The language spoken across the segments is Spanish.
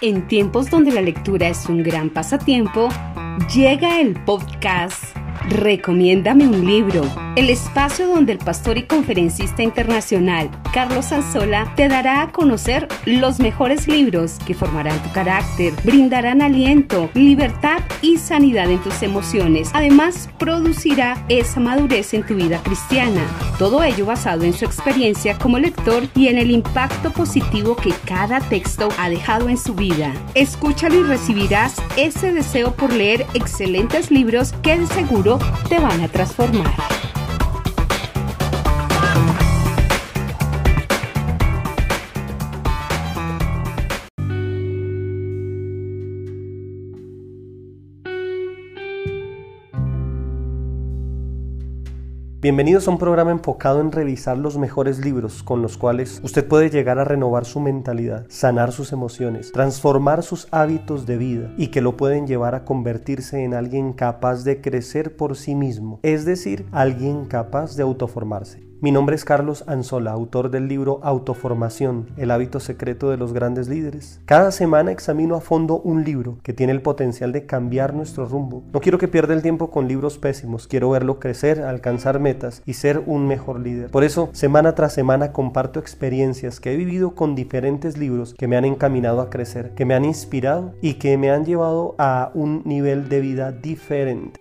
En tiempos donde la lectura es un gran pasatiempo, llega el podcast Recomiéndame un libro, el espacio donde el pastor y conferencista internacional Carlos Anzola te dará a conocer los mejores libros que formarán tu carácter, brindarán aliento, libertad y sanidad en tus emociones. Además, producirá esa madurez en tu vida cristiana. Todo ello basado en su experiencia como lector y en el impacto positivo que cada texto ha dejado en su vida. Escúchalo y recibirás ese deseo por leer excelentes libros que de seguro te van a transformar. Bienvenidos a un programa enfocado en revisar los mejores libros con los cuales usted puede llegar a renovar su mentalidad, sanar sus emociones, transformar sus hábitos de vida y que lo pueden llevar a convertirse en alguien capaz de crecer por sí mismo, es decir, alguien capaz de autoformarse. Mi nombre es Carlos Anzola, autor del libro Autoformación, el hábito secreto de los grandes líderes. Cada semana examino a fondo un libro que tiene el potencial de cambiar nuestro rumbo. No quiero que pierda el tiempo con libros pésimos, quiero verlo crecer, alcanzar metas y ser un mejor líder. Por eso, semana tras semana comparto experiencias que he vivido con diferentes libros que me han encaminado a crecer, que me han inspirado y que me han llevado a un nivel de vida diferente.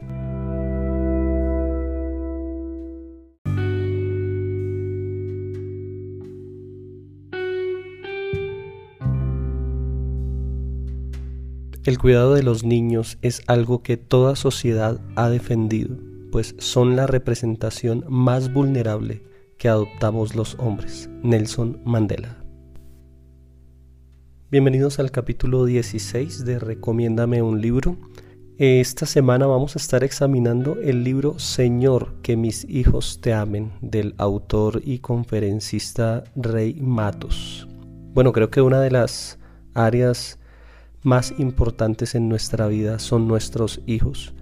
El cuidado de los niños es algo que toda sociedad ha defendido, pues son la representación más vulnerable que adoptamos los hombres. Nelson Mandela. Bienvenidos al capítulo 16 de Recomiéndame un libro. Esta semana vamos a estar examinando el libro Señor, que mis hijos te amen, del autor y conferencista Rey Matos. Bueno, creo que una de las áreas más importantes en nuestra vida son nuestros hijos.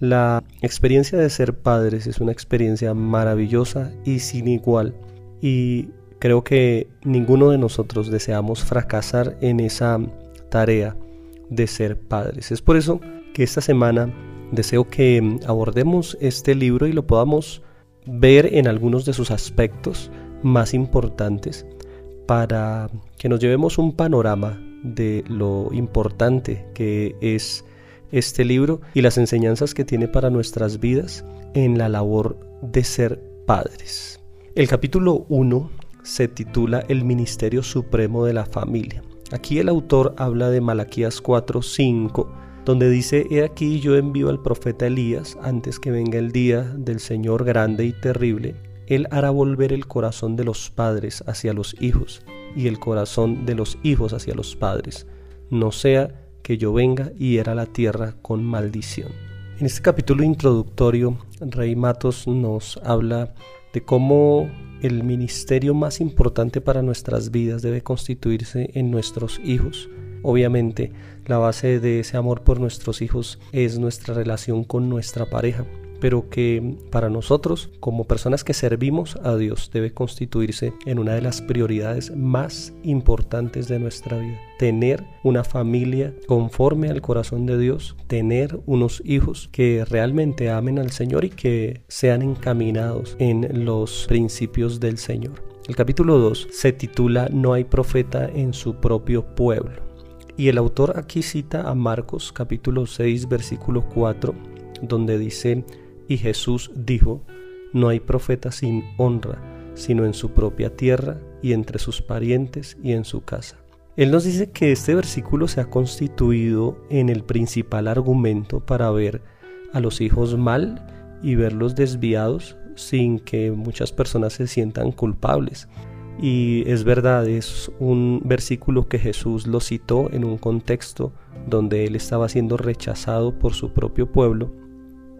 La experiencia de ser padres es una experiencia maravillosa y sin igual y creo que ninguno de nosotros deseamos fracasar en esa tarea de ser padres. Es por eso que esta semana deseo que abordemos este libro y lo podamos ver en algunos de sus aspectos más importantes para que nos llevemos un panorama de lo importante que es este libro y las enseñanzas que tiene para nuestras vidas en la labor de ser padres. El capítulo 1 se titula El Ministerio Supremo de la Familia. Aquí el autor habla de Malaquías 4:5, donde dice, He aquí yo envío al profeta Elías antes que venga el día del Señor grande y terrible. Él hará volver el corazón de los padres hacia los hijos y el corazón de los hijos hacia los padres, no sea que yo venga y era la tierra con maldición. En este capítulo introductorio, Rey Matos nos habla de cómo el ministerio más importante para nuestras vidas debe constituirse en nuestros hijos. Obviamente, la base de ese amor por nuestros hijos es nuestra relación con nuestra pareja pero que para nosotros como personas que servimos a Dios debe constituirse en una de las prioridades más importantes de nuestra vida. Tener una familia conforme al corazón de Dios, tener unos hijos que realmente amen al Señor y que sean encaminados en los principios del Señor. El capítulo 2 se titula No hay profeta en su propio pueblo. Y el autor aquí cita a Marcos capítulo 6 versículo 4 donde dice y Jesús dijo, no hay profeta sin honra, sino en su propia tierra y entre sus parientes y en su casa. Él nos dice que este versículo se ha constituido en el principal argumento para ver a los hijos mal y verlos desviados sin que muchas personas se sientan culpables. Y es verdad, es un versículo que Jesús lo citó en un contexto donde él estaba siendo rechazado por su propio pueblo,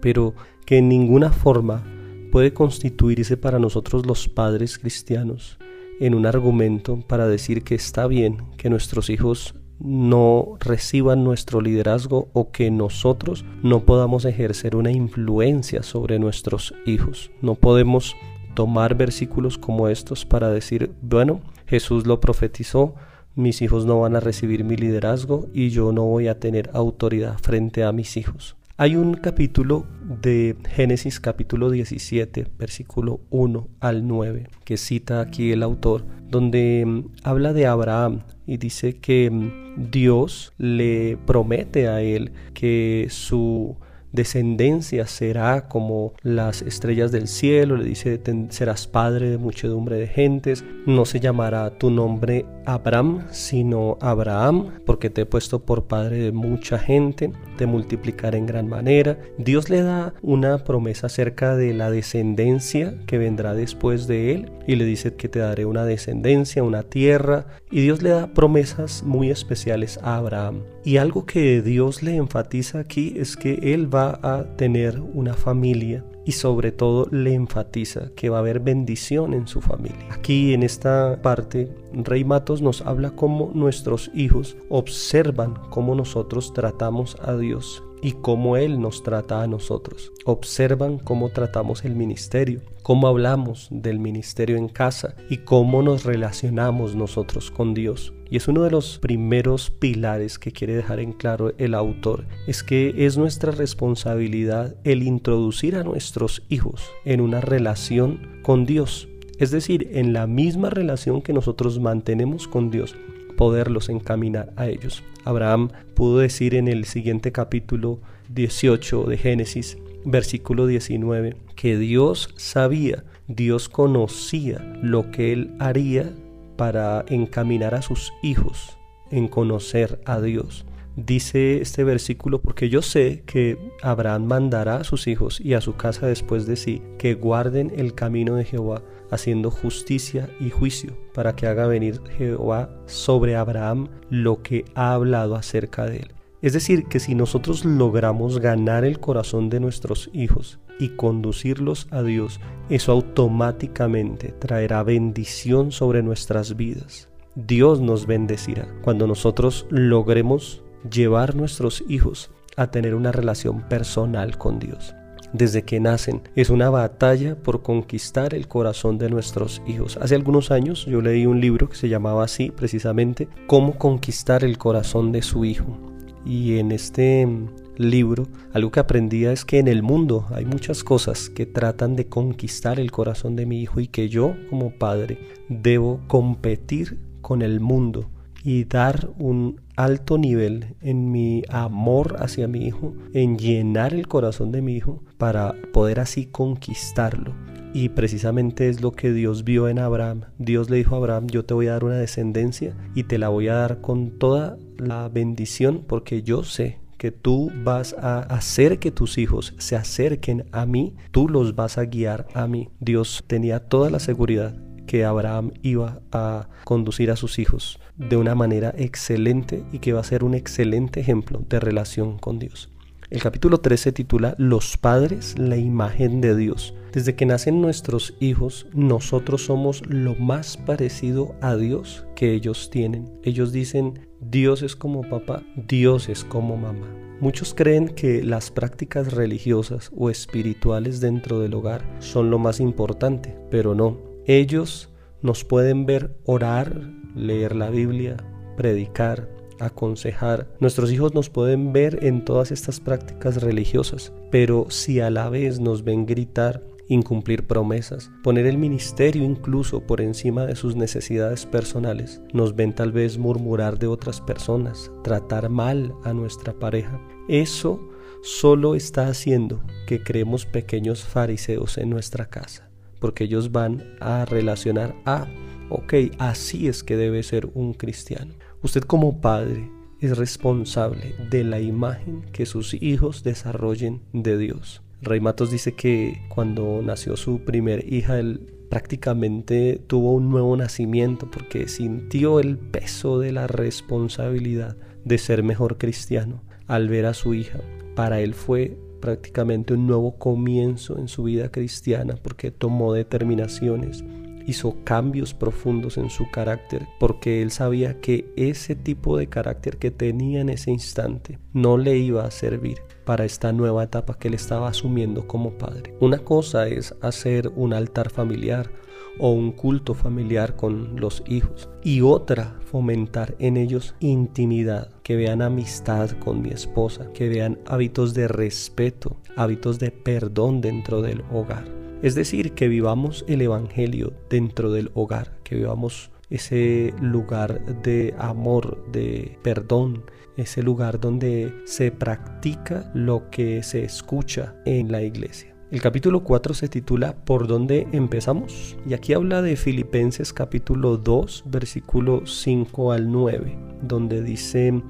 pero que en ninguna forma puede constituirse para nosotros los padres cristianos en un argumento para decir que está bien que nuestros hijos no reciban nuestro liderazgo o que nosotros no podamos ejercer una influencia sobre nuestros hijos. No podemos tomar versículos como estos para decir, bueno, Jesús lo profetizó, mis hijos no van a recibir mi liderazgo y yo no voy a tener autoridad frente a mis hijos. Hay un capítulo de Génesis capítulo 17, versículo 1 al 9, que cita aquí el autor, donde mm, habla de Abraham y dice que mm, Dios le promete a él que su descendencia será como las estrellas del cielo, le dice, serás padre de muchedumbre de gentes, no se llamará tu nombre Abraham, sino Abraham, porque te he puesto por padre de mucha gente, te multiplicaré en gran manera. Dios le da una promesa acerca de la descendencia que vendrá después de él y le dice que te daré una descendencia, una tierra, y Dios le da promesas muy especiales a Abraham. Y algo que Dios le enfatiza aquí es que él va a tener una familia y sobre todo le enfatiza que va a haber bendición en su familia. Aquí en esta parte, Rey Matos nos habla cómo nuestros hijos observan cómo nosotros tratamos a Dios y cómo Él nos trata a nosotros. Observan cómo tratamos el ministerio, cómo hablamos del ministerio en casa y cómo nos relacionamos nosotros con Dios. Y es uno de los primeros pilares que quiere dejar en claro el autor, es que es nuestra responsabilidad el introducir a nuestros hijos en una relación con Dios. Es decir, en la misma relación que nosotros mantenemos con Dios, poderlos encaminar a ellos. Abraham pudo decir en el siguiente capítulo 18 de Génesis, versículo 19, que Dios sabía, Dios conocía lo que él haría para encaminar a sus hijos en conocer a Dios. Dice este versículo, porque yo sé que Abraham mandará a sus hijos y a su casa después de sí que guarden el camino de Jehová, haciendo justicia y juicio, para que haga venir Jehová sobre Abraham lo que ha hablado acerca de él. Es decir, que si nosotros logramos ganar el corazón de nuestros hijos y conducirlos a Dios, eso automáticamente traerá bendición sobre nuestras vidas. Dios nos bendecirá cuando nosotros logremos llevar nuestros hijos a tener una relación personal con Dios desde que nacen. Es una batalla por conquistar el corazón de nuestros hijos. Hace algunos años yo leí un libro que se llamaba así precisamente, Cómo conquistar el corazón de su hijo. Y en este libro algo que aprendía es que en el mundo hay muchas cosas que tratan de conquistar el corazón de mi hijo y que yo como padre debo competir con el mundo y dar un alto nivel en mi amor hacia mi hijo, en llenar el corazón de mi hijo para poder así conquistarlo. Y precisamente es lo que Dios vio en Abraham. Dios le dijo a Abraham, yo te voy a dar una descendencia y te la voy a dar con toda la bendición porque yo sé tú vas a hacer que tus hijos se acerquen a mí, tú los vas a guiar a mí. Dios tenía toda la seguridad que Abraham iba a conducir a sus hijos de una manera excelente y que va a ser un excelente ejemplo de relación con Dios. El capítulo 3 se titula Los padres, la imagen de Dios. Desde que nacen nuestros hijos, nosotros somos lo más parecido a Dios que ellos tienen. Ellos dicen, Dios es como papá, Dios es como mamá. Muchos creen que las prácticas religiosas o espirituales dentro del hogar son lo más importante, pero no. Ellos nos pueden ver orar, leer la Biblia, predicar, aconsejar. Nuestros hijos nos pueden ver en todas estas prácticas religiosas, pero si a la vez nos ven gritar, incumplir promesas, poner el ministerio incluso por encima de sus necesidades personales, nos ven tal vez murmurar de otras personas, tratar mal a nuestra pareja. Eso solo está haciendo que creemos pequeños fariseos en nuestra casa porque ellos van a relacionar a, ok, así es que debe ser un cristiano. Usted como padre es responsable de la imagen que sus hijos desarrollen de Dios. Rey Matos dice que cuando nació su primer hija, él prácticamente tuvo un nuevo nacimiento porque sintió el peso de la responsabilidad de ser mejor cristiano al ver a su hija. Para él fue prácticamente un nuevo comienzo en su vida cristiana porque tomó determinaciones, hizo cambios profundos en su carácter porque él sabía que ese tipo de carácter que tenía en ese instante no le iba a servir para esta nueva etapa que él estaba asumiendo como padre. Una cosa es hacer un altar familiar, o un culto familiar con los hijos. Y otra, fomentar en ellos intimidad, que vean amistad con mi esposa, que vean hábitos de respeto, hábitos de perdón dentro del hogar. Es decir, que vivamos el Evangelio dentro del hogar, que vivamos ese lugar de amor, de perdón, ese lugar donde se practica lo que se escucha en la iglesia. El capítulo 4 se titula ¿Por dónde empezamos? Y aquí habla de Filipenses capítulo 2, versículo 5 al 9, donde dice,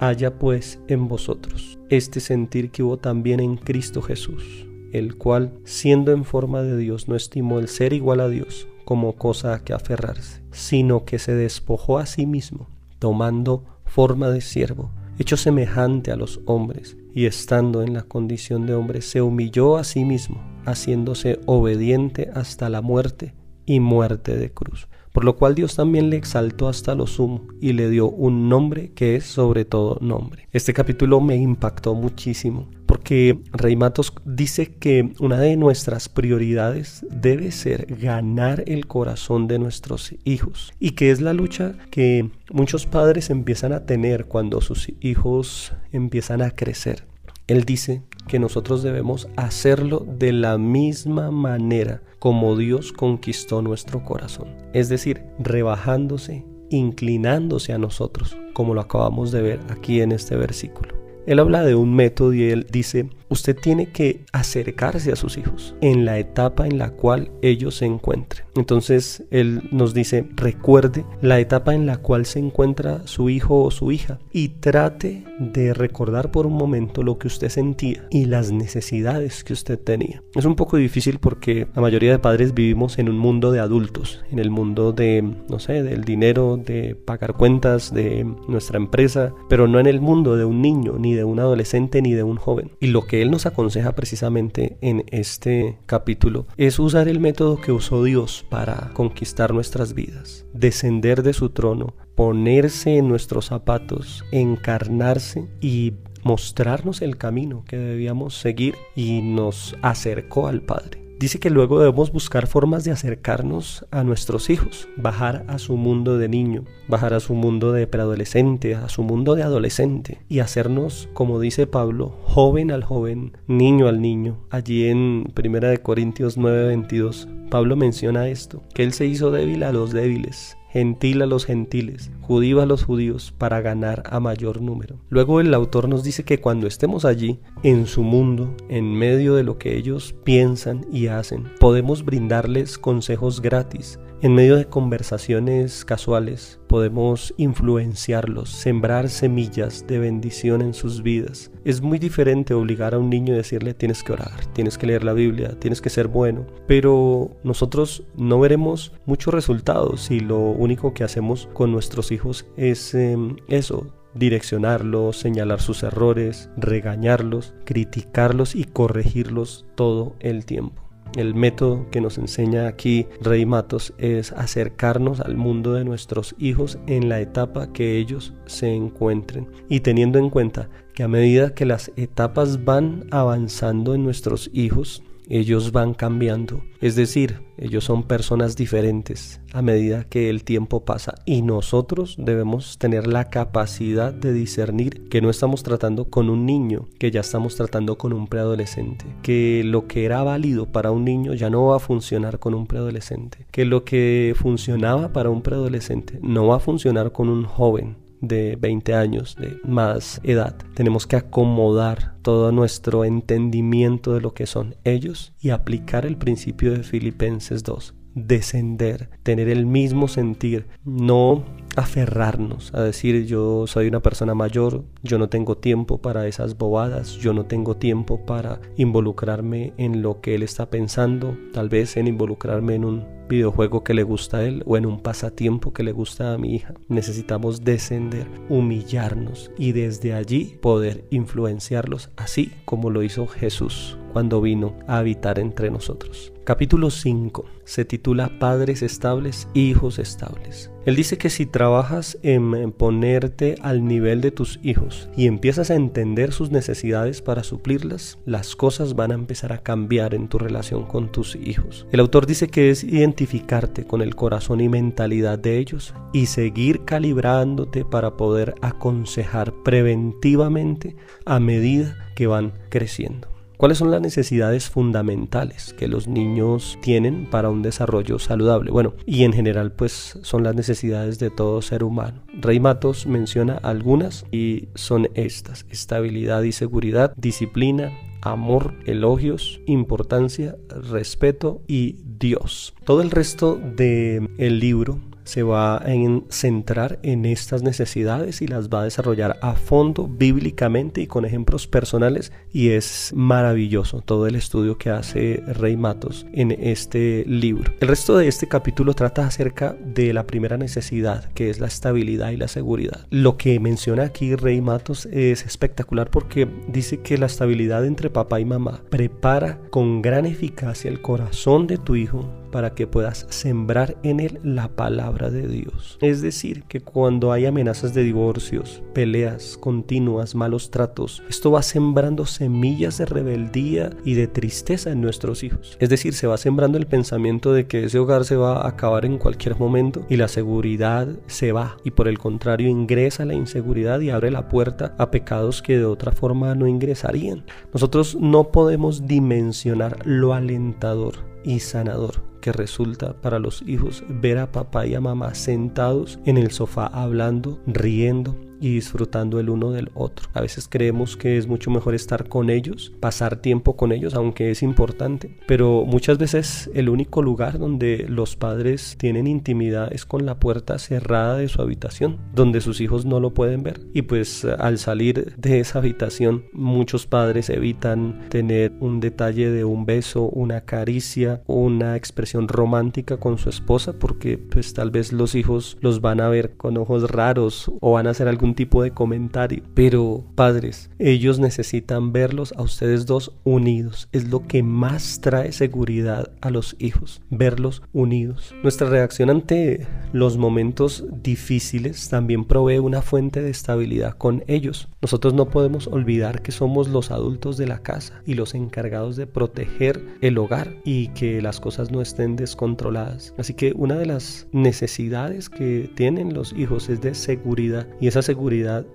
haya pues en vosotros este sentir que hubo también en Cristo Jesús, el cual, siendo en forma de Dios, no estimó el ser igual a Dios como cosa a que aferrarse, sino que se despojó a sí mismo, tomando forma de siervo, hecho semejante a los hombres, y estando en la condición de hombre, se humilló a sí mismo, haciéndose obediente hasta la muerte y muerte de cruz. Por lo cual Dios también le exaltó hasta lo sumo y le dio un nombre que es sobre todo nombre. Este capítulo me impactó muchísimo porque Rey Matos dice que una de nuestras prioridades debe ser ganar el corazón de nuestros hijos y que es la lucha que muchos padres empiezan a tener cuando sus hijos empiezan a crecer. Él dice que nosotros debemos hacerlo de la misma manera como Dios conquistó nuestro corazón, es decir, rebajándose, inclinándose a nosotros, como lo acabamos de ver aquí en este versículo. Él habla de un método y él dice, usted tiene que acercarse a sus hijos en la etapa en la cual ellos se encuentren. Entonces él nos dice, recuerde la etapa en la cual se encuentra su hijo o su hija y trate de recordar por un momento lo que usted sentía y las necesidades que usted tenía. Es un poco difícil porque la mayoría de padres vivimos en un mundo de adultos, en el mundo de, no sé, del dinero, de pagar cuentas, de nuestra empresa, pero no en el mundo de un niño ni de un adolescente ni de un joven. Y lo que él nos aconseja precisamente en este capítulo es usar el método que usó Dios para conquistar nuestras vidas, descender de su trono, ponerse en nuestros zapatos, encarnarse y mostrarnos el camino que debíamos seguir y nos acercó al Padre. Dice que luego debemos buscar formas de acercarnos a nuestros hijos, bajar a su mundo de niño, bajar a su mundo de preadolescente, a su mundo de adolescente y hacernos, como dice Pablo, joven al joven, niño al niño. Allí en 1 Corintios 9:22, Pablo menciona esto, que él se hizo débil a los débiles gentil a los gentiles, judío a los judíos, para ganar a mayor número. Luego el autor nos dice que cuando estemos allí, en su mundo, en medio de lo que ellos piensan y hacen, podemos brindarles consejos gratis, en medio de conversaciones casuales podemos influenciarlos, sembrar semillas de bendición en sus vidas. Es muy diferente obligar a un niño a decirle tienes que orar, tienes que leer la Biblia, tienes que ser bueno, pero nosotros no veremos muchos resultados si lo único que hacemos con nuestros hijos es em, eso, direccionarlos, señalar sus errores, regañarlos, criticarlos y corregirlos todo el tiempo. El método que nos enseña aquí Rey Matos es acercarnos al mundo de nuestros hijos en la etapa que ellos se encuentren. Y teniendo en cuenta que a medida que las etapas van avanzando en nuestros hijos, ellos van cambiando. Es decir, ellos son personas diferentes a medida que el tiempo pasa y nosotros debemos tener la capacidad de discernir que no estamos tratando con un niño, que ya estamos tratando con un preadolescente, que lo que era válido para un niño ya no va a funcionar con un preadolescente, que lo que funcionaba para un preadolescente no va a funcionar con un joven de 20 años, de más edad. Tenemos que acomodar todo nuestro entendimiento de lo que son ellos y aplicar el principio de Filipenses 2 descender, tener el mismo sentir, no aferrarnos a decir yo soy una persona mayor, yo no tengo tiempo para esas bobadas, yo no tengo tiempo para involucrarme en lo que él está pensando, tal vez en involucrarme en un videojuego que le gusta a él o en un pasatiempo que le gusta a mi hija. Necesitamos descender, humillarnos y desde allí poder influenciarlos así como lo hizo Jesús cuando vino a habitar entre nosotros. Capítulo 5 se titula Padres estables, hijos estables. Él dice que si trabajas en ponerte al nivel de tus hijos y empiezas a entender sus necesidades para suplirlas, las cosas van a empezar a cambiar en tu relación con tus hijos. El autor dice que es identificarte con el corazón y mentalidad de ellos y seguir calibrándote para poder aconsejar preventivamente a medida que van creciendo. ¿Cuáles son las necesidades fundamentales que los niños tienen para un desarrollo saludable? Bueno, y en general pues son las necesidades de todo ser humano. Rey Matos menciona algunas y son estas, estabilidad y seguridad, disciplina, amor, elogios, importancia, respeto y Dios. Todo el resto del el libro se va a centrar en estas necesidades y las va a desarrollar a fondo bíblicamente y con ejemplos personales y es maravilloso todo el estudio que hace Rey Matos en este libro. El resto de este capítulo trata acerca de la primera necesidad que es la estabilidad y la seguridad. Lo que menciona aquí Rey Matos es espectacular porque dice que la estabilidad entre papá y mamá prepara con gran eficacia el corazón de tu hijo para que puedas sembrar en él la palabra de Dios. Es decir, que cuando hay amenazas de divorcios, peleas continuas, malos tratos, esto va sembrando semillas de rebeldía y de tristeza en nuestros hijos. Es decir, se va sembrando el pensamiento de que ese hogar se va a acabar en cualquier momento y la seguridad se va y por el contrario ingresa la inseguridad y abre la puerta a pecados que de otra forma no ingresarían. Nosotros no podemos dimensionar lo alentador y sanador que resulta para los hijos ver a papá y a mamá sentados en el sofá hablando, riendo, y disfrutando el uno del otro. A veces creemos que es mucho mejor estar con ellos, pasar tiempo con ellos, aunque es importante, pero muchas veces el único lugar donde los padres tienen intimidad es con la puerta cerrada de su habitación, donde sus hijos no lo pueden ver. Y pues al salir de esa habitación, muchos padres evitan tener un detalle de un beso, una caricia, una expresión romántica con su esposa, porque pues tal vez los hijos los van a ver con ojos raros o van a hacer algún tipo de comentario. Pero padres, ellos necesitan verlos a ustedes dos unidos. Es lo que más trae seguridad a los hijos, verlos unidos. Nuestra reacción ante los momentos difíciles también provee una fuente de estabilidad con ellos. Nosotros no podemos olvidar que somos los adultos de la casa y los encargados de proteger el hogar y que las cosas no estén descontroladas. Así que una de las necesidades que tienen los hijos es de seguridad y esa seguridad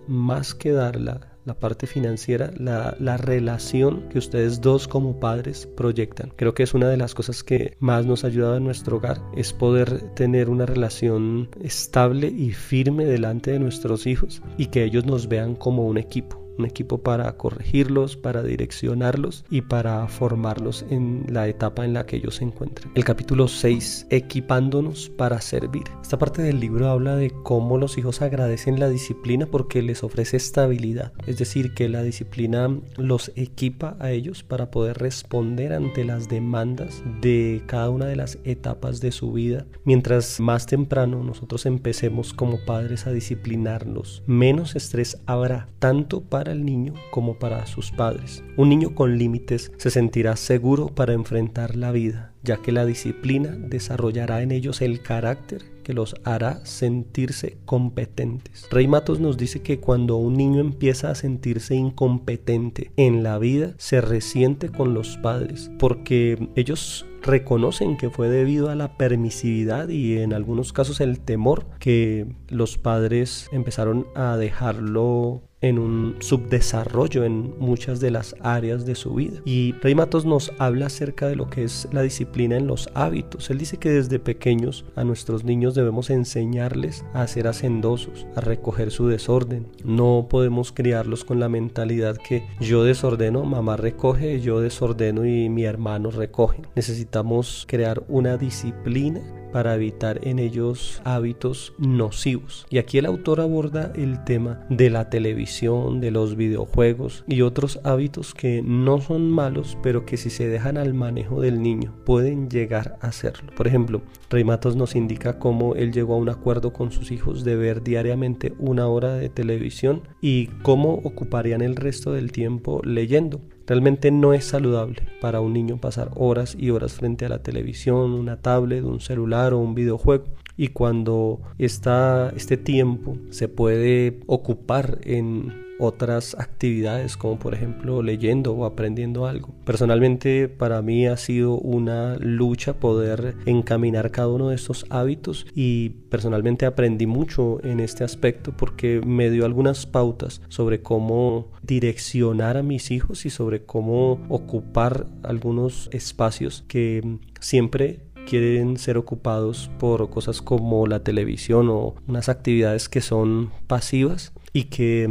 más que darla la parte financiera, la, la, relación que ustedes dos como padres proyectan. Creo que es una de las cosas que más nos ha ayudado en nuestro hogar, es poder tener una relación estable y firme delante de nuestros hijos y que ellos nos vean como un equipo un equipo para corregirlos, para direccionarlos y para formarlos en la etapa en la que ellos se encuentren. El capítulo 6, equipándonos para servir. Esta parte del libro habla de cómo los hijos agradecen la disciplina porque les ofrece estabilidad, es decir, que la disciplina los equipa a ellos para poder responder ante las demandas de cada una de las etapas de su vida. Mientras más temprano nosotros empecemos como padres a disciplinarnos, menos estrés habrá tanto para el niño como para sus padres. Un niño con límites se sentirá seguro para enfrentar la vida, ya que la disciplina desarrollará en ellos el carácter que los hará sentirse competentes. Rey Matos nos dice que cuando un niño empieza a sentirse incompetente en la vida, se resiente con los padres, porque ellos reconocen que fue debido a la permisividad y en algunos casos el temor que los padres empezaron a dejarlo en un subdesarrollo en muchas de las áreas de su vida. Y Rey Matos nos habla acerca de lo que es la disciplina en los hábitos. Él dice que desde pequeños a nuestros niños debemos enseñarles a ser hacendosos, a recoger su desorden. No podemos criarlos con la mentalidad que yo desordeno, mamá recoge, yo desordeno y mi hermano recoge. Necesitamos crear una disciplina para evitar en ellos hábitos nocivos. Y aquí el autor aborda el tema de la televisión, de los videojuegos y otros hábitos que no son malos, pero que si se dejan al manejo del niño pueden llegar a serlo. Por ejemplo, Rey Matos nos indica cómo él llegó a un acuerdo con sus hijos de ver diariamente una hora de televisión y cómo ocuparían el resto del tiempo leyendo Realmente no es saludable para un niño pasar horas y horas frente a la televisión, una tablet, un celular o un videojuego. Y cuando está este tiempo se puede ocupar en otras actividades como por ejemplo leyendo o aprendiendo algo. Personalmente para mí ha sido una lucha poder encaminar cada uno de estos hábitos y personalmente aprendí mucho en este aspecto porque me dio algunas pautas sobre cómo direccionar a mis hijos y sobre cómo ocupar algunos espacios que siempre quieren ser ocupados por cosas como la televisión o unas actividades que son pasivas y que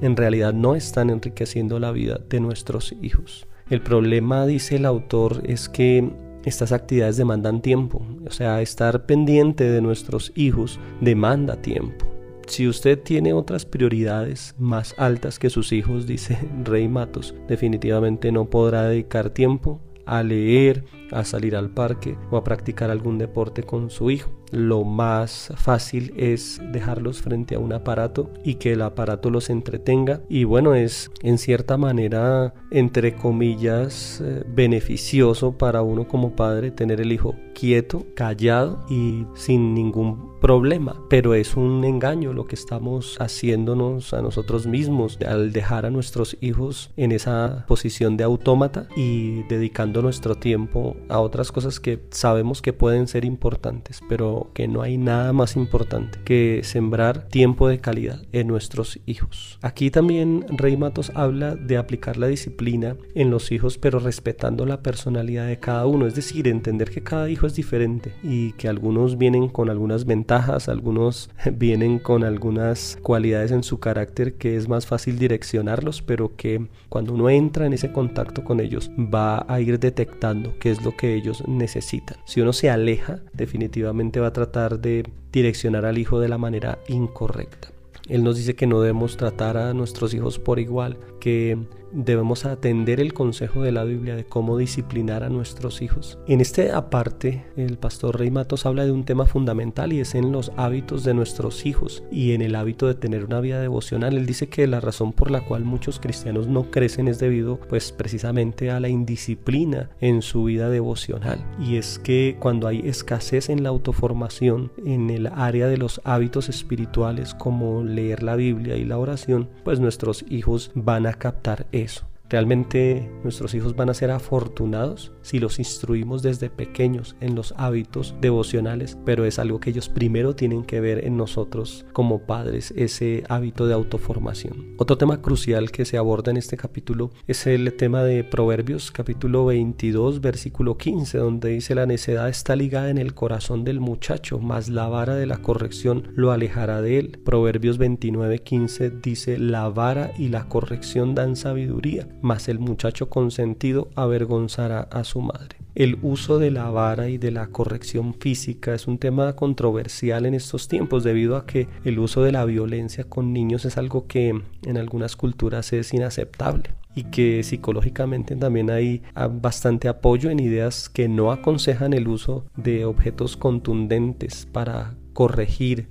en realidad no están enriqueciendo la vida de nuestros hijos. El problema, dice el autor, es que estas actividades demandan tiempo, o sea, estar pendiente de nuestros hijos demanda tiempo. Si usted tiene otras prioridades más altas que sus hijos, dice Rey Matos, definitivamente no podrá dedicar tiempo a leer, a salir al parque o a practicar algún deporte con su hijo. Lo más fácil es dejarlos frente a un aparato y que el aparato los entretenga y bueno es en cierta manera entre comillas eh, beneficioso para uno como padre tener el hijo quieto, callado y sin ningún problema, pero es un engaño lo que estamos haciéndonos a nosotros mismos al dejar a nuestros hijos en esa posición de autómata y dedicando nuestro tiempo a otras cosas que sabemos que pueden ser importantes, pero que no hay nada más importante que sembrar tiempo de calidad en nuestros hijos. Aquí también Rey Matos habla de aplicar la disciplina en los hijos, pero respetando la personalidad de cada uno, es decir, entender que cada hijo es diferente y que algunos vienen con algunas ventajas, algunos vienen con algunas cualidades en su carácter que es más fácil direccionarlos, pero que cuando uno entra en ese contacto con ellos va a ir detectando qué es lo que ellos necesitan. Si uno se aleja, definitivamente va a tratar de direccionar al hijo de la manera incorrecta. Él nos dice que no debemos tratar a nuestros hijos por igual, que debemos atender el consejo de la Biblia de cómo disciplinar a nuestros hijos. En este aparte, el pastor Rey Matos habla de un tema fundamental y es en los hábitos de nuestros hijos y en el hábito de tener una vida devocional. Él dice que la razón por la cual muchos cristianos no crecen es debido pues precisamente a la indisciplina en su vida devocional. Y es que cuando hay escasez en la autoformación, en el área de los hábitos espirituales como leer la Biblia y la oración, pues nuestros hijos van a captar eso. Realmente nuestros hijos van a ser afortunados si los instruimos desde pequeños en los hábitos devocionales, pero es algo que ellos primero tienen que ver en nosotros como padres, ese hábito de autoformación. Otro tema crucial que se aborda en este capítulo es el tema de Proverbios, capítulo 22, versículo 15, donde dice la necedad está ligada en el corazón del muchacho, mas la vara de la corrección lo alejará de él. Proverbios 29, 15 dice la vara y la corrección dan sabiduría mas el muchacho consentido avergonzará a su madre. El uso de la vara y de la corrección física es un tema controversial en estos tiempos debido a que el uso de la violencia con niños es algo que en algunas culturas es inaceptable y que psicológicamente también hay bastante apoyo en ideas que no aconsejan el uso de objetos contundentes para corregir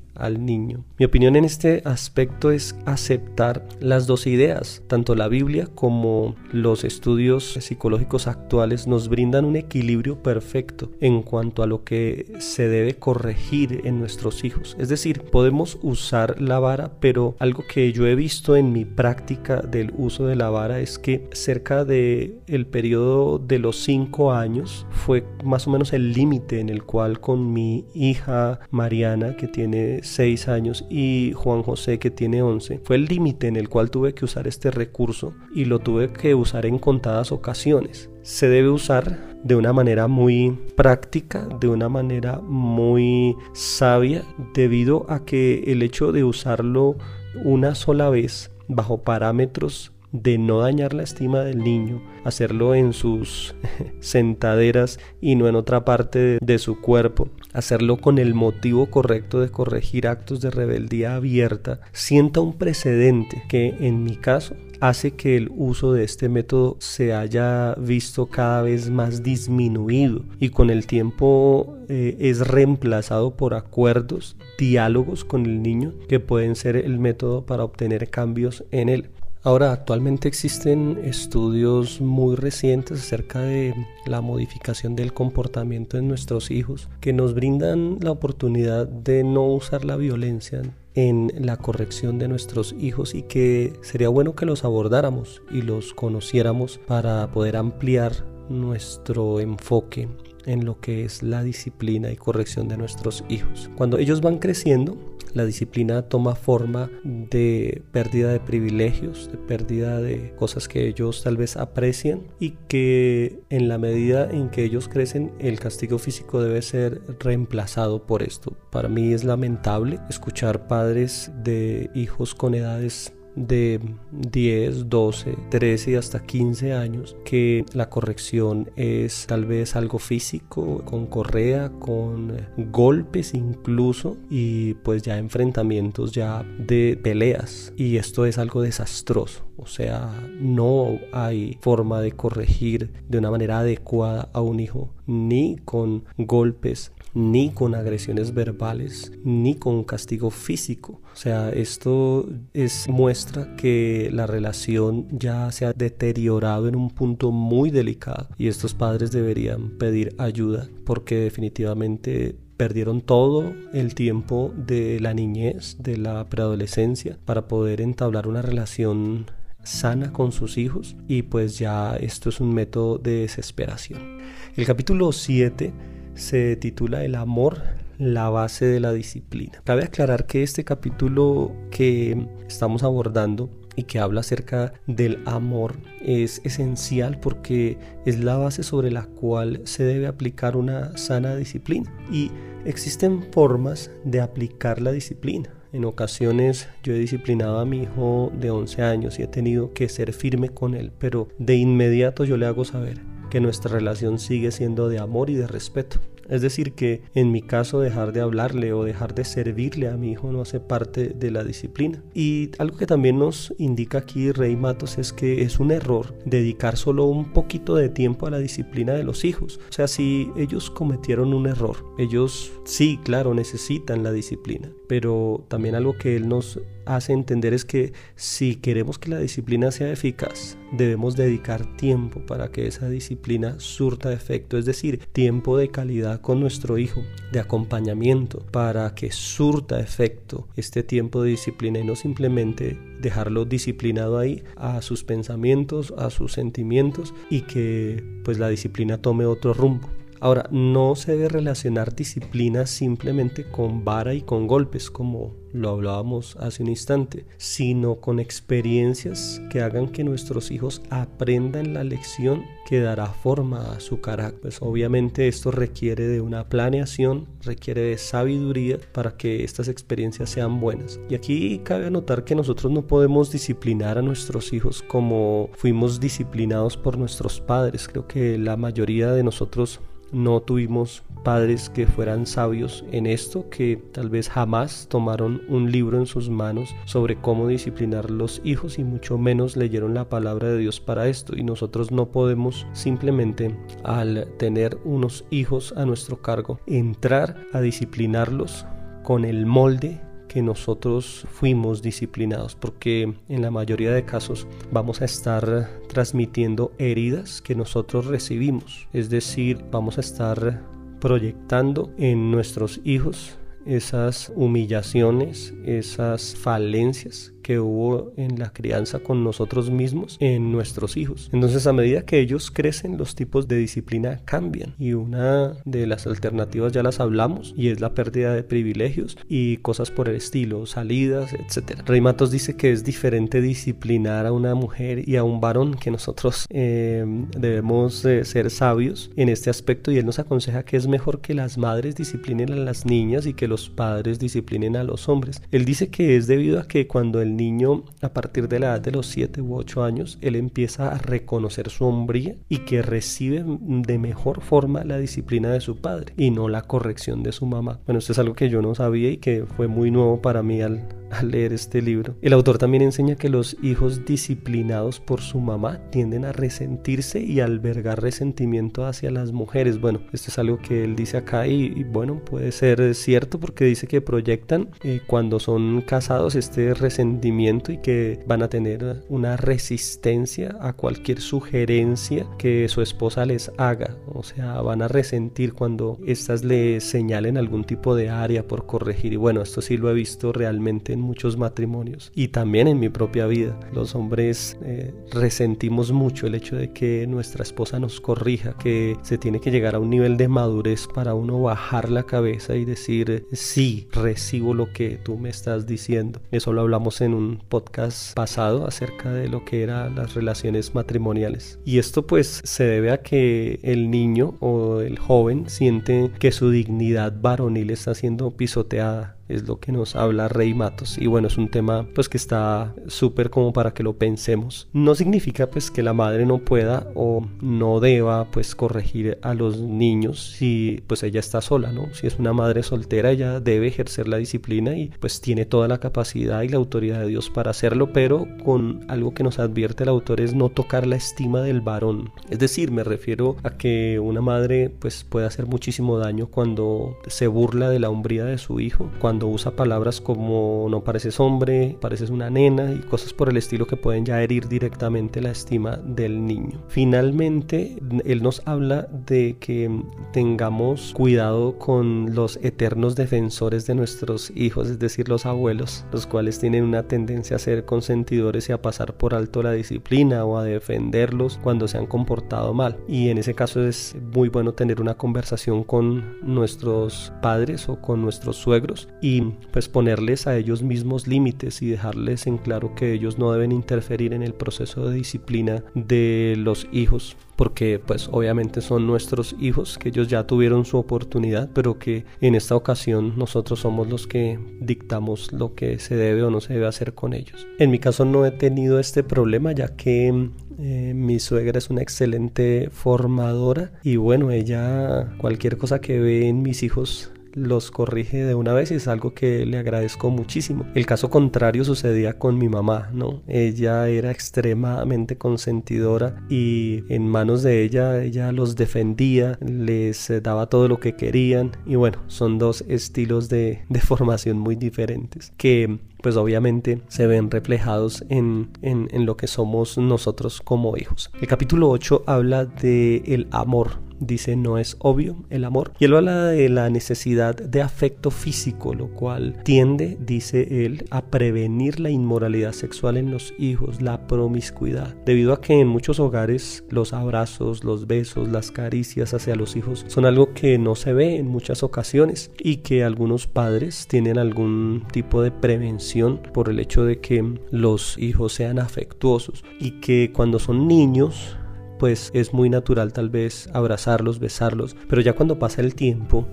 Mi opinión en este aspecto es aceptar las dos ideas, tanto la Biblia como los estudios psicológicos actuales nos brindan un equilibrio perfecto en cuanto a lo que se debe corregir en nuestros hijos. Es decir, podemos usar la vara, pero algo que yo he visto en mi práctica del uso de la vara es que cerca de el periodo de los cinco años fue más o menos el límite en el cual con mi hija Mariana que tiene 6 años y Juan José que tiene 11, fue el límite en el cual tuve que usar este recurso y lo tuve que usar en contadas ocasiones. Se debe usar de una manera muy práctica, de una manera muy sabia, debido a que el hecho de usarlo una sola vez bajo parámetros de no dañar la estima del niño, hacerlo en sus sentaderas y no en otra parte de, su cuerpo, hacerlo con el motivo correcto de corregir actos de rebeldía abierta, sienta un precedente que en mi caso hace que el uso de este método se haya visto cada vez más disminuido y con el tiempo eh, es reemplazado por acuerdos, diálogos con el niño que pueden ser el método para obtener cambios en él. Ahora, actualmente existen estudios muy recientes acerca de la modificación del comportamiento de nuestros hijos que nos brindan la oportunidad de no usar la violencia en la corrección de nuestros hijos y que sería bueno que los abordáramos y los conociéramos para poder ampliar nuestro enfoque en lo que es la disciplina y corrección de nuestros hijos. Cuando ellos van creciendo, la disciplina toma forma de pérdida de privilegios, de pérdida de cosas que ellos tal vez aprecian y que en la medida en que ellos crecen el castigo físico debe ser reemplazado por esto. Para mí es lamentable escuchar padres de hijos con edades de 10, 12, 13 y hasta 15 años que la corrección es tal vez algo físico, con correa, con golpes incluso y pues ya enfrentamientos ya de peleas y esto es algo desastroso. O sea, no hay forma de corregir de una manera adecuada a un hijo, ni con golpes, ni con agresiones verbales, ni con castigo físico. O sea, esto es muestra que la relación ya se ha deteriorado en un punto muy delicado y estos padres deberían pedir ayuda porque definitivamente perdieron todo el tiempo de la niñez, de la preadolescencia, para poder entablar una relación sana con sus hijos y pues ya esto es un método de desesperación. El capítulo 7 se titula El amor, la base de la disciplina. Cabe aclarar que este capítulo que estamos abordando y que habla acerca del amor es esencial porque es la base sobre la cual se debe aplicar una sana disciplina. Y existen formas de aplicar la disciplina. En ocasiones yo he disciplinado a mi hijo de 11 años y he tenido que ser firme con él, pero de inmediato yo le hago saber que nuestra relación sigue siendo de amor y de respeto. Es decir, que en mi caso dejar de hablarle o dejar de servirle a mi hijo no hace parte de la disciplina. Y algo que también nos indica aquí Rey Matos es que es un error dedicar solo un poquito de tiempo a la disciplina de los hijos. O sea, si ellos cometieron un error, ellos sí, claro, necesitan la disciplina, pero también algo que él nos hace entender es que si queremos que la disciplina sea eficaz, debemos dedicar tiempo para que esa disciplina surta efecto, es decir, tiempo de calidad con nuestro hijo, de acompañamiento, para que surta efecto este tiempo de disciplina y no simplemente dejarlo disciplinado ahí a sus pensamientos, a sus sentimientos y que pues la disciplina tome otro rumbo. Ahora, no se debe relacionar disciplina simplemente con vara y con golpes, como lo hablábamos hace un instante, sino con experiencias que hagan que nuestros hijos aprendan la lección que dará forma a su carácter. Pues obviamente esto requiere de una planeación, requiere de sabiduría para que estas experiencias sean buenas. Y aquí cabe anotar que nosotros no podemos disciplinar a nuestros hijos como fuimos disciplinados por nuestros padres. Creo que la mayoría de nosotros no tuvimos padres que fueran sabios en esto, que tal vez jamás tomaron un libro en sus manos sobre cómo disciplinar los hijos y mucho menos leyeron la palabra de Dios para esto. Y nosotros no podemos simplemente al tener unos hijos a nuestro cargo entrar a disciplinarlos con el molde que nosotros fuimos disciplinados, porque en la mayoría de casos vamos a estar transmitiendo heridas que nosotros recibimos, es decir, vamos a estar proyectando en nuestros hijos esas humillaciones, esas falencias que hubo en la crianza con nosotros mismos en nuestros hijos. Entonces a medida que ellos crecen los tipos de disciplina cambian y una de las alternativas ya las hablamos y es la pérdida de privilegios y cosas por el estilo, salidas, etc. Rey Matos dice que es diferente disciplinar a una mujer y a un varón que nosotros eh, debemos ser sabios en este aspecto y él nos aconseja que es mejor que las madres disciplinen a las niñas y que los padres disciplinen a los hombres. Él dice que es debido a que cuando el niño a partir de la edad de los 7 u 8 años, él empieza a reconocer su hombría y que recibe de mejor forma la disciplina de su padre y no la corrección de su mamá. Bueno, esto es algo que yo no sabía y que fue muy nuevo para mí al, al leer este libro. El autor también enseña que los hijos disciplinados por su mamá tienden a resentirse y albergar resentimiento hacia las mujeres. Bueno, esto es algo que él dice acá y, bueno, puede ser cierto porque dice que proyectan eh, cuando son casados este resentimiento y que van a tener una resistencia a cualquier sugerencia que su esposa les haga. O sea, van a resentir cuando éstas le señalen algún tipo de área por corregir. Y bueno, esto sí lo he visto realmente en muchos matrimonios y también en mi propia vida. Los hombres eh, resentimos mucho el hecho de que nuestra esposa nos corrija, que se tiene que llegar a un nivel de madurez para uno bajar la cabeza y decir, sí, recibo lo que tú me estás diciendo. Eso lo hablamos en un podcast pasado acerca de lo que eran las relaciones matrimoniales. Y esto pues se debe a que el niño o el joven siente que su dignidad varonil está siendo pisoteada es lo que nos habla Rey Matos. Y bueno es un tema pues que está súper como para que lo pensemos. No significa pues que la madre no pueda o no deba pues corregir a los niños si pues ella está sola no si es una madre soltera ella debe ejercer la disciplina y pues tiene toda la capacidad y la autoridad de Dios para hacerlo pero con algo que nos advierte el autor es no tocar la estima del varón. Es decir me refiero a que una madre pues puede hacer muchísimo daño cuando se burla de la hombría de su hijo cuando usa palabras como no pareces hombre, pareces una nena y cosas por el estilo que pueden ya herir directamente la estima del niño. Finalmente, él nos habla de que tengamos cuidado con los eternos defensores de nuestros hijos, es decir, los abuelos, los cuales tienen una tendencia a ser consentidores y a pasar por alto la disciplina o a defenderlos cuando se han comportado mal. Y en ese caso es muy bueno tener una conversación con nuestros padres o con nuestros suegros y pues ponerles a ellos mismos límites y dejarles en claro que ellos no deben interferir en el proceso de disciplina de los hijos porque pues obviamente son nuestros hijos que ellos ya tuvieron su oportunidad pero que en esta ocasión nosotros somos los que dictamos lo que se debe o no se debe hacer con ellos. En mi caso no he tenido este problema ya que eh, mi suegra es una excelente formadora y bueno ella cualquier cosa que ve en mis hijos los corrige de una vez y es algo que le agradezco muchísimo. El caso contrario sucedía con mi mamá, ¿no? Ella era extremadamente consentidora y en manos de ella ella los defendía, les daba todo lo que querían y bueno, son dos estilos de, de formación muy diferentes que pues obviamente se ven reflejados en, en, lo que somos nosotros como hijos. El capítulo 8 habla de el amor, dice no es obvio el amor. Y él habla de la necesidad de afecto físico, lo cual tiende, dice él, a prevenir la inmoralidad sexual en los hijos, la promiscuidad. Debido a que en muchos hogares los abrazos, los besos, las caricias hacia los hijos son algo que no se ve en muchas ocasiones y que algunos padres tienen algún tipo de prevención por el hecho de que los hijos sean afectuosos y que cuando son niños pues es muy natural tal vez abrazarlos, besarlos, pero ya cuando pasa el tiempo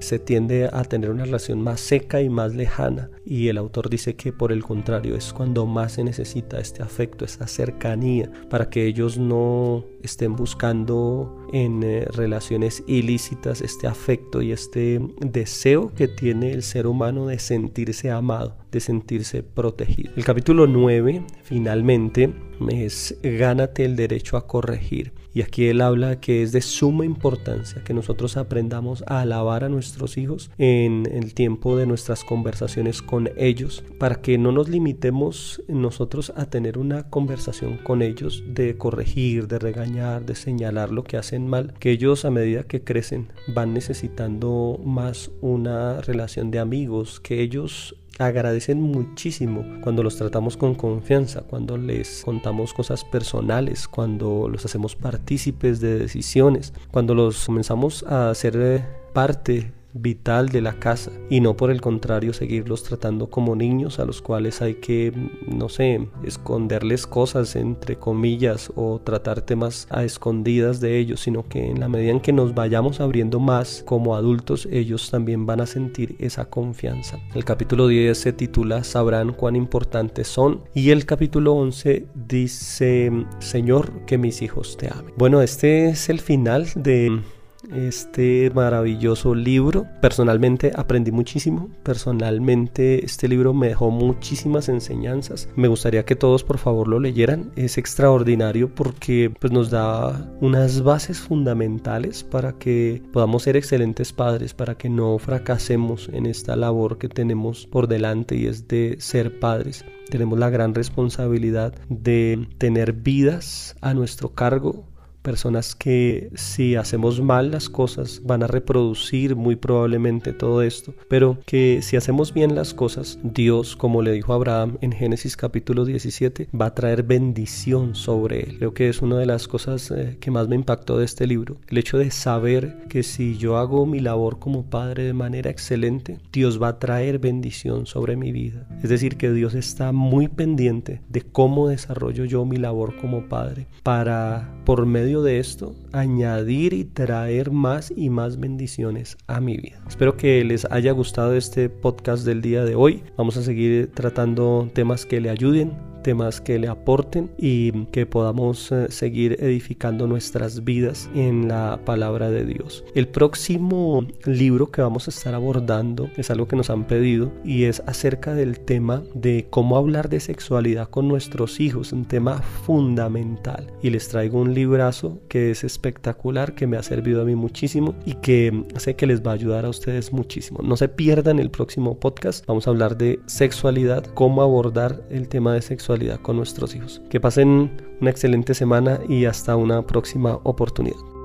se tiende a tener una relación más seca y más lejana y el autor dice que por el contrario es cuando más se necesita este afecto, esta cercanía para que ellos no estén buscando en eh, relaciones ilícitas este afecto y este deseo que tiene el ser humano de sentirse amado, de sentirse protegido. El capítulo 9 finalmente es gánate el derecho a corregir. Y aquí él habla que es de suma importancia que nosotros aprendamos a alabar a nuestros hijos en el tiempo de nuestras conversaciones con ellos, para que no nos limitemos nosotros a tener una conversación con ellos de corregir, de regañar, de señalar lo que hacen mal, que ellos a medida que crecen van necesitando más una relación de amigos, que ellos agradecen muchísimo cuando los tratamos con confianza, cuando les contamos cosas personales, cuando los hacemos partícipes de decisiones, cuando los comenzamos a hacer eh, parte vital de la casa y no por el contrario seguirlos tratando como niños a los cuales hay que, no sé, esconderles cosas entre comillas o tratar temas a escondidas de ellos, sino que en la medida en que nos vayamos abriendo más como adultos, ellos también van a sentir esa confianza. El capítulo 10 se titula Sabrán cuán importantes son y el capítulo 11 dice Señor que mis hijos te amen. Bueno, este es el final de este maravilloso libro. Personalmente aprendí muchísimo. Personalmente este libro me dejó muchísimas enseñanzas. Me gustaría que todos por favor lo leyeran. Es extraordinario porque pues, nos da unas bases fundamentales para que podamos ser excelentes padres, para que no fracasemos en esta labor que tenemos por delante y es de ser padres. Tenemos la gran responsabilidad de tener vidas a nuestro cargo, personas que si hacemos mal las cosas van a reproducir muy probablemente todo esto, pero que si hacemos bien las cosas, Dios, como le dijo a Abraham en Génesis capítulo 17, va a traer bendición sobre él. Creo que es una de las cosas eh, que más me impactó de este libro, el hecho de saber que si yo hago mi labor como padre de manera excelente, Dios va a traer bendición sobre mi vida. Es decir, que Dios está muy pendiente de cómo desarrollo yo mi labor como padre para por medio de esto añadir y traer más y más bendiciones a mi vida. Espero que les haya gustado este podcast del día de hoy. Vamos a seguir tratando temas que le ayuden temas que le aporten y que podamos eh, seguir edificando nuestras vidas en la palabra de Dios. El próximo libro que vamos a estar abordando es algo que nos han pedido y es acerca del tema de cómo hablar de sexualidad con nuestros hijos, un tema fundamental. Y les traigo un librazo que es espectacular, que me ha servido a mí muchísimo y que sé que les va a ayudar a ustedes muchísimo. No se pierdan el próximo podcast. Vamos a hablar de sexualidad, cómo abordar el tema de con nuestros hijos. Que pasen una excelente semana y hasta una próxima oportunidad.